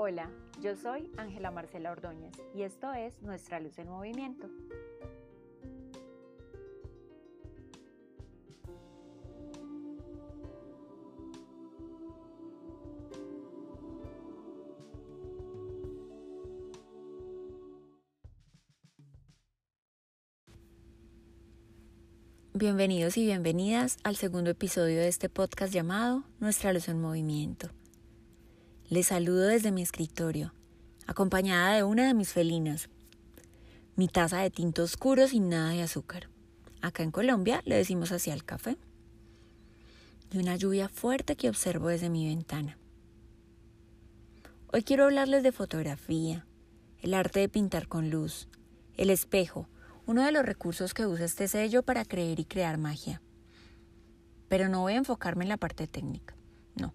Hola, yo soy Ángela Marcela Ordóñez y esto es Nuestra Luz en Movimiento. Bienvenidos y bienvenidas al segundo episodio de este podcast llamado Nuestra Luz en Movimiento. Les saludo desde mi escritorio, acompañada de una de mis felinas, mi taza de tinto oscuro sin nada de azúcar. Acá en Colombia le decimos así al café. Y una lluvia fuerte que observo desde mi ventana. Hoy quiero hablarles de fotografía, el arte de pintar con luz, el espejo, uno de los recursos que usa este sello para creer y crear magia. Pero no voy a enfocarme en la parte técnica, no.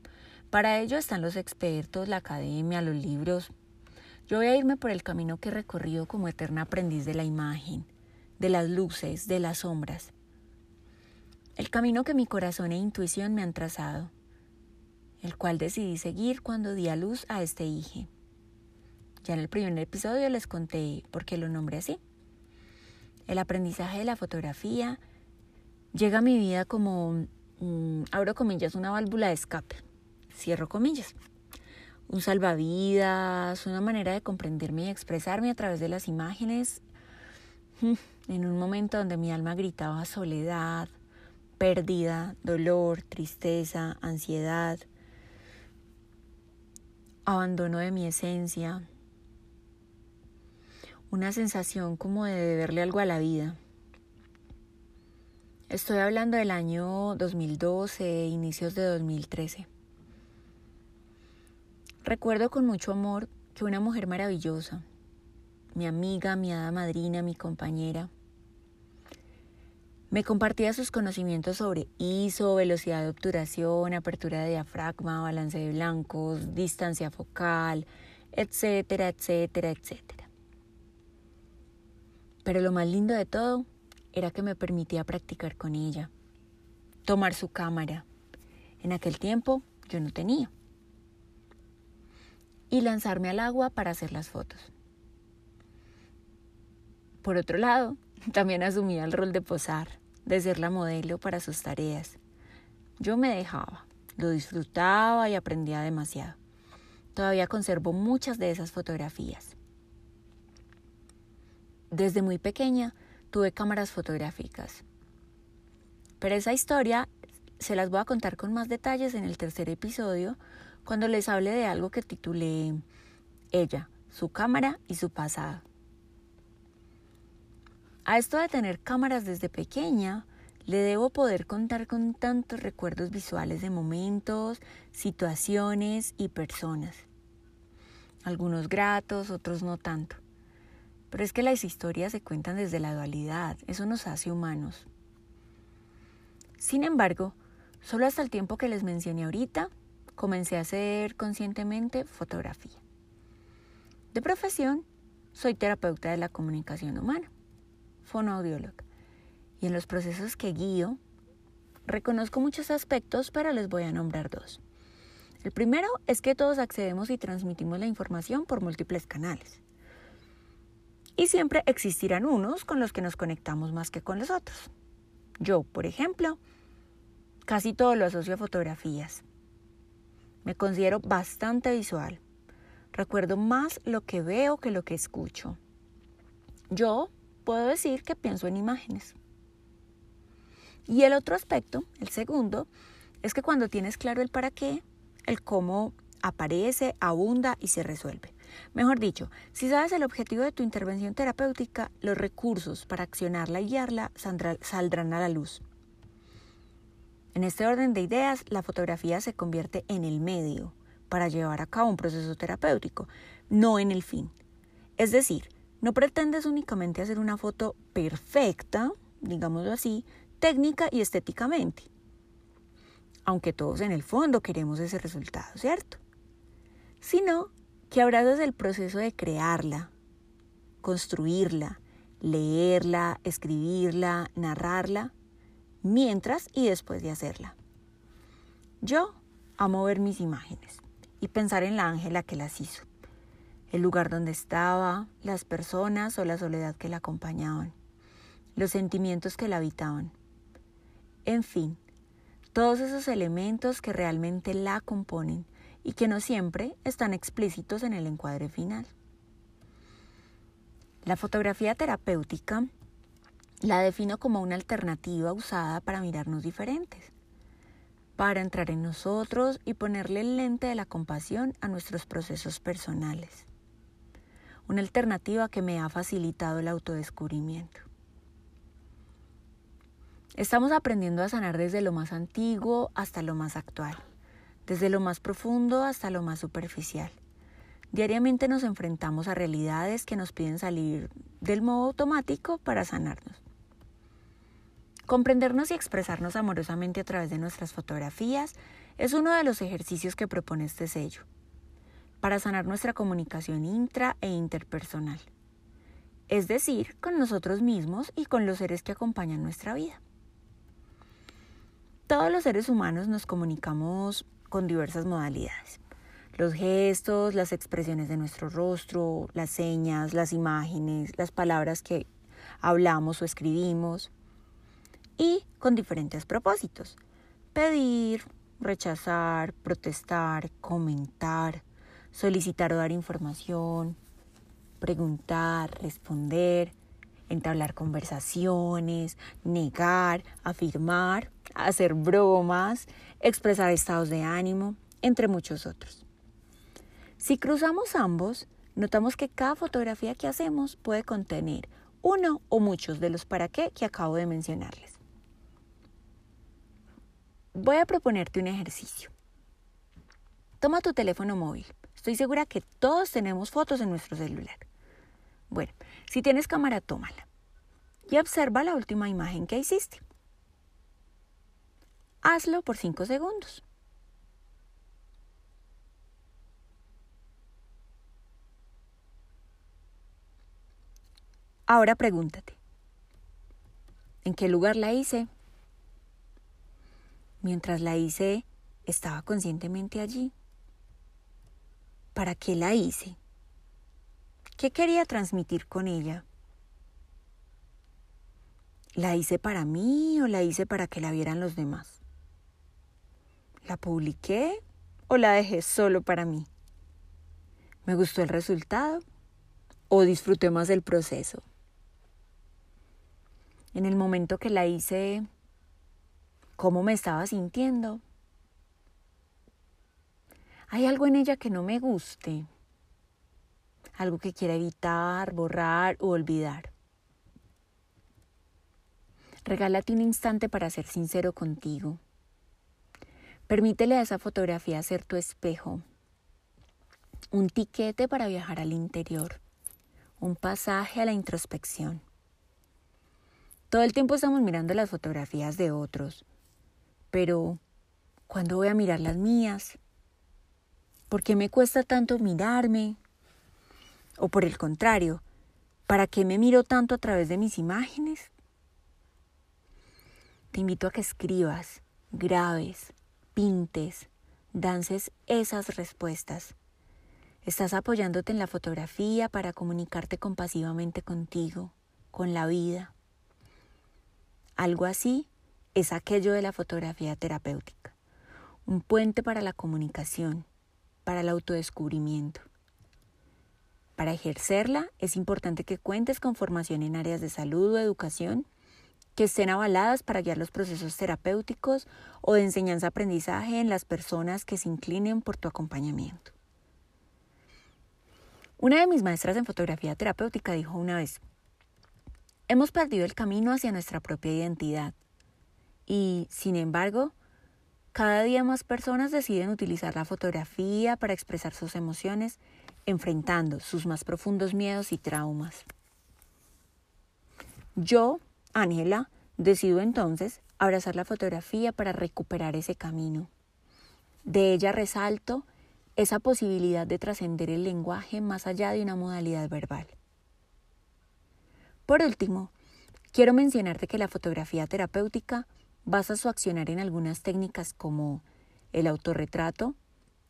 Para ello están los expertos, la academia, los libros. Yo voy a irme por el camino que he recorrido como eterna aprendiz de la imagen, de las luces, de las sombras. El camino que mi corazón e intuición me han trazado, el cual decidí seguir cuando di a luz a este hijo. Ya en el primer episodio les conté por qué lo nombré así. El aprendizaje de la fotografía llega a mi vida como, mm, abro comillas, una válvula de escape, cierro comillas. Un salvavidas, una manera de comprenderme y expresarme a través de las imágenes. En un momento donde mi alma gritaba soledad, pérdida, dolor, tristeza, ansiedad, abandono de mi esencia, una sensación como de deberle algo a la vida. Estoy hablando del año 2012, inicios de 2013. Recuerdo con mucho amor que una mujer maravillosa, mi amiga, mi hada madrina, mi compañera, me compartía sus conocimientos sobre ISO, velocidad de obturación, apertura de diafragma, balance de blancos, distancia focal, etcétera, etcétera, etcétera. Pero lo más lindo de todo era que me permitía practicar con ella, tomar su cámara. En aquel tiempo yo no tenía. Y lanzarme al agua para hacer las fotos. Por otro lado, también asumía el rol de posar, de ser la modelo para sus tareas. Yo me dejaba, lo disfrutaba y aprendía demasiado. Todavía conservo muchas de esas fotografías. Desde muy pequeña tuve cámaras fotográficas. Pero esa historia se las voy a contar con más detalles en el tercer episodio, cuando les hable de algo que titulé Ella, su cámara y su pasado. A esto de tener cámaras desde pequeña, le debo poder contar con tantos recuerdos visuales de momentos, situaciones y personas. Algunos gratos, otros no tanto. Pero es que las historias se cuentan desde la dualidad, eso nos hace humanos. Sin embargo, solo hasta el tiempo que les mencioné ahorita, comencé a hacer conscientemente fotografía. De profesión, soy terapeuta de la comunicación humana, fonoaudióloga, y en los procesos que guío, reconozco muchos aspectos, pero les voy a nombrar dos. El primero es que todos accedemos y transmitimos la información por múltiples canales y siempre existirán unos con los que nos conectamos más que con los otros. Yo, por ejemplo, casi todo lo asocio a fotografías. Me considero bastante visual. Recuerdo más lo que veo que lo que escucho. Yo puedo decir que pienso en imágenes. Y el otro aspecto, el segundo, es que cuando tienes claro el para qué, el cómo aparece, abunda y se resuelve. Mejor dicho, si sabes el objetivo de tu intervención terapéutica, los recursos para accionarla y guiarla saldrán a la luz. En este orden de ideas, la fotografía se convierte en el medio para llevar a cabo un proceso terapéutico, no en el fin. Es decir, no pretendes únicamente hacer una foto perfecta, digámoslo así, técnica y estéticamente. Aunque todos en el fondo queremos ese resultado, ¿cierto? Sino que abrazas el proceso de crearla, construirla, leerla, escribirla, narrarla, mientras y después de hacerla. Yo amo ver mis imágenes y pensar en la Ángela que las hizo, el lugar donde estaba, las personas o la soledad que la acompañaban, los sentimientos que la habitaban. En fin, todos esos elementos que realmente la componen y que no siempre están explícitos en el encuadre final. La fotografía terapéutica la defino como una alternativa usada para mirarnos diferentes, para entrar en nosotros y ponerle el lente de la compasión a nuestros procesos personales. Una alternativa que me ha facilitado el autodescubrimiento. Estamos aprendiendo a sanar desde lo más antiguo hasta lo más actual, desde lo más profundo hasta lo más superficial. Diariamente nos enfrentamos a realidades que nos piden salir del modo automático para sanarnos. Comprendernos y expresarnos amorosamente a través de nuestras fotografías es uno de los ejercicios que propone este sello, para sanar nuestra comunicación intra e interpersonal, es decir, con nosotros mismos y con los seres que acompañan nuestra vida. Todos los seres humanos nos comunicamos con diversas modalidades. Los gestos, las expresiones de nuestro rostro, las señas, las imágenes, las palabras que hablamos o escribimos y con diferentes propósitos. Pedir, rechazar, protestar, comentar, solicitar o dar información, preguntar, responder, entablar conversaciones, negar, afirmar, hacer bromas, expresar estados de ánimo, entre muchos otros. Si cruzamos ambos, notamos que cada fotografía que hacemos puede contener uno o muchos de los para qué que acabo de mencionarles. Voy a proponerte un ejercicio. Toma tu teléfono móvil. Estoy segura que todos tenemos fotos en nuestro celular. Bueno, si tienes cámara, tómala. Y observa la última imagen que hiciste. Hazlo por 5 segundos. Ahora pregúntate, ¿en qué lugar la hice? Mientras la hice, ¿estaba conscientemente allí? ¿Para qué la hice? ¿Qué quería transmitir con ella? ¿La hice para mí o la hice para que la vieran los demás? ¿La publiqué o la dejé solo para mí? ¿Me gustó el resultado o disfruté más del proceso? En el momento que la hice, ¿cómo me estaba sintiendo? ¿Hay algo en ella que no me guste? ¿Algo que quiera evitar, borrar o olvidar? Regálate un instante para ser sincero contigo. Permítele a esa fotografía ser tu espejo, un tiquete para viajar al interior, un pasaje a la introspección. Todo el tiempo estamos mirando las fotografías de otros, pero ¿cuándo voy a mirar las mías? ¿Por qué me cuesta tanto mirarme? O por el contrario, ¿para qué me miro tanto a través de mis imágenes? Te invito a que escribas, grabes, pintes, dances esas respuestas. Estás apoyándote en la fotografía para comunicarte compasivamente contigo, con la vida. Algo así es aquello de la fotografía terapéutica, un puente para la comunicación, para el autodescubrimiento. Para ejercerla es importante que cuentes con formación en áreas de salud o educación que estén avaladas para guiar los procesos terapéuticos o de enseñanza-aprendizaje en las personas que se inclinen por tu acompañamiento. Una de mis maestras en fotografía terapéutica dijo una vez, hemos perdido el camino hacia nuestra propia identidad y, sin embargo, cada día más personas deciden utilizar la fotografía para expresar sus emociones, enfrentando sus más profundos miedos y traumas. Yo Ángela decidió entonces abrazar la fotografía para recuperar ese camino. De ella resalto esa posibilidad de trascender el lenguaje más allá de una modalidad verbal. Por último, quiero mencionarte que la fotografía terapéutica basa su accionar en algunas técnicas como el autorretrato,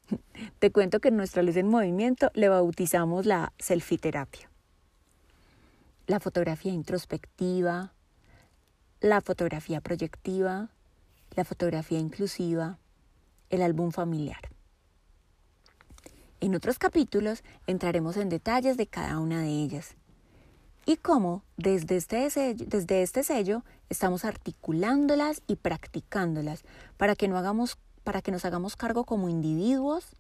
Te cuento que en nuestra luz en movimiento le bautizamos la selfiterapia. La fotografía introspectiva, la fotografía proyectiva, la fotografía inclusiva, el álbum familiar. En otros capítulos entraremos en detalles de cada una de ellas y cómo desde este, sello, desde este sello estamos articulándolas y practicándolas para que, no hagamos, para que nos hagamos cargo como individuos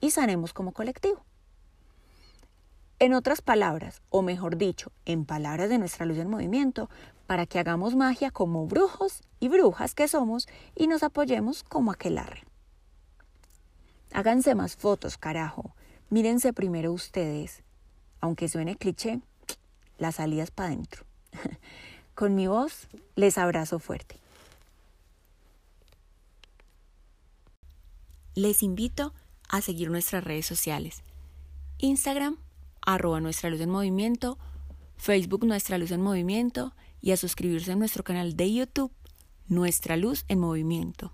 y sanemos como colectivo. En otras palabras, o mejor dicho, en palabras de nuestra luz en movimiento, para que hagamos magia como brujos y brujas que somos y nos apoyemos como aquelarre. Háganse más fotos, carajo. Mírense primero ustedes. Aunque suene cliché, las salidas para adentro. Con mi voz les abrazo fuerte. Les invito a seguir nuestras redes sociales. Instagram, arroba Nuestra Luz en Movimiento, Facebook Nuestra Luz en Movimiento y a suscribirse a nuestro canal de YouTube Nuestra Luz en Movimiento.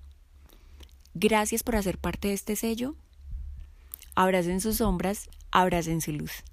Gracias por hacer parte de este sello. Abracen sus sombras, abracen su luz.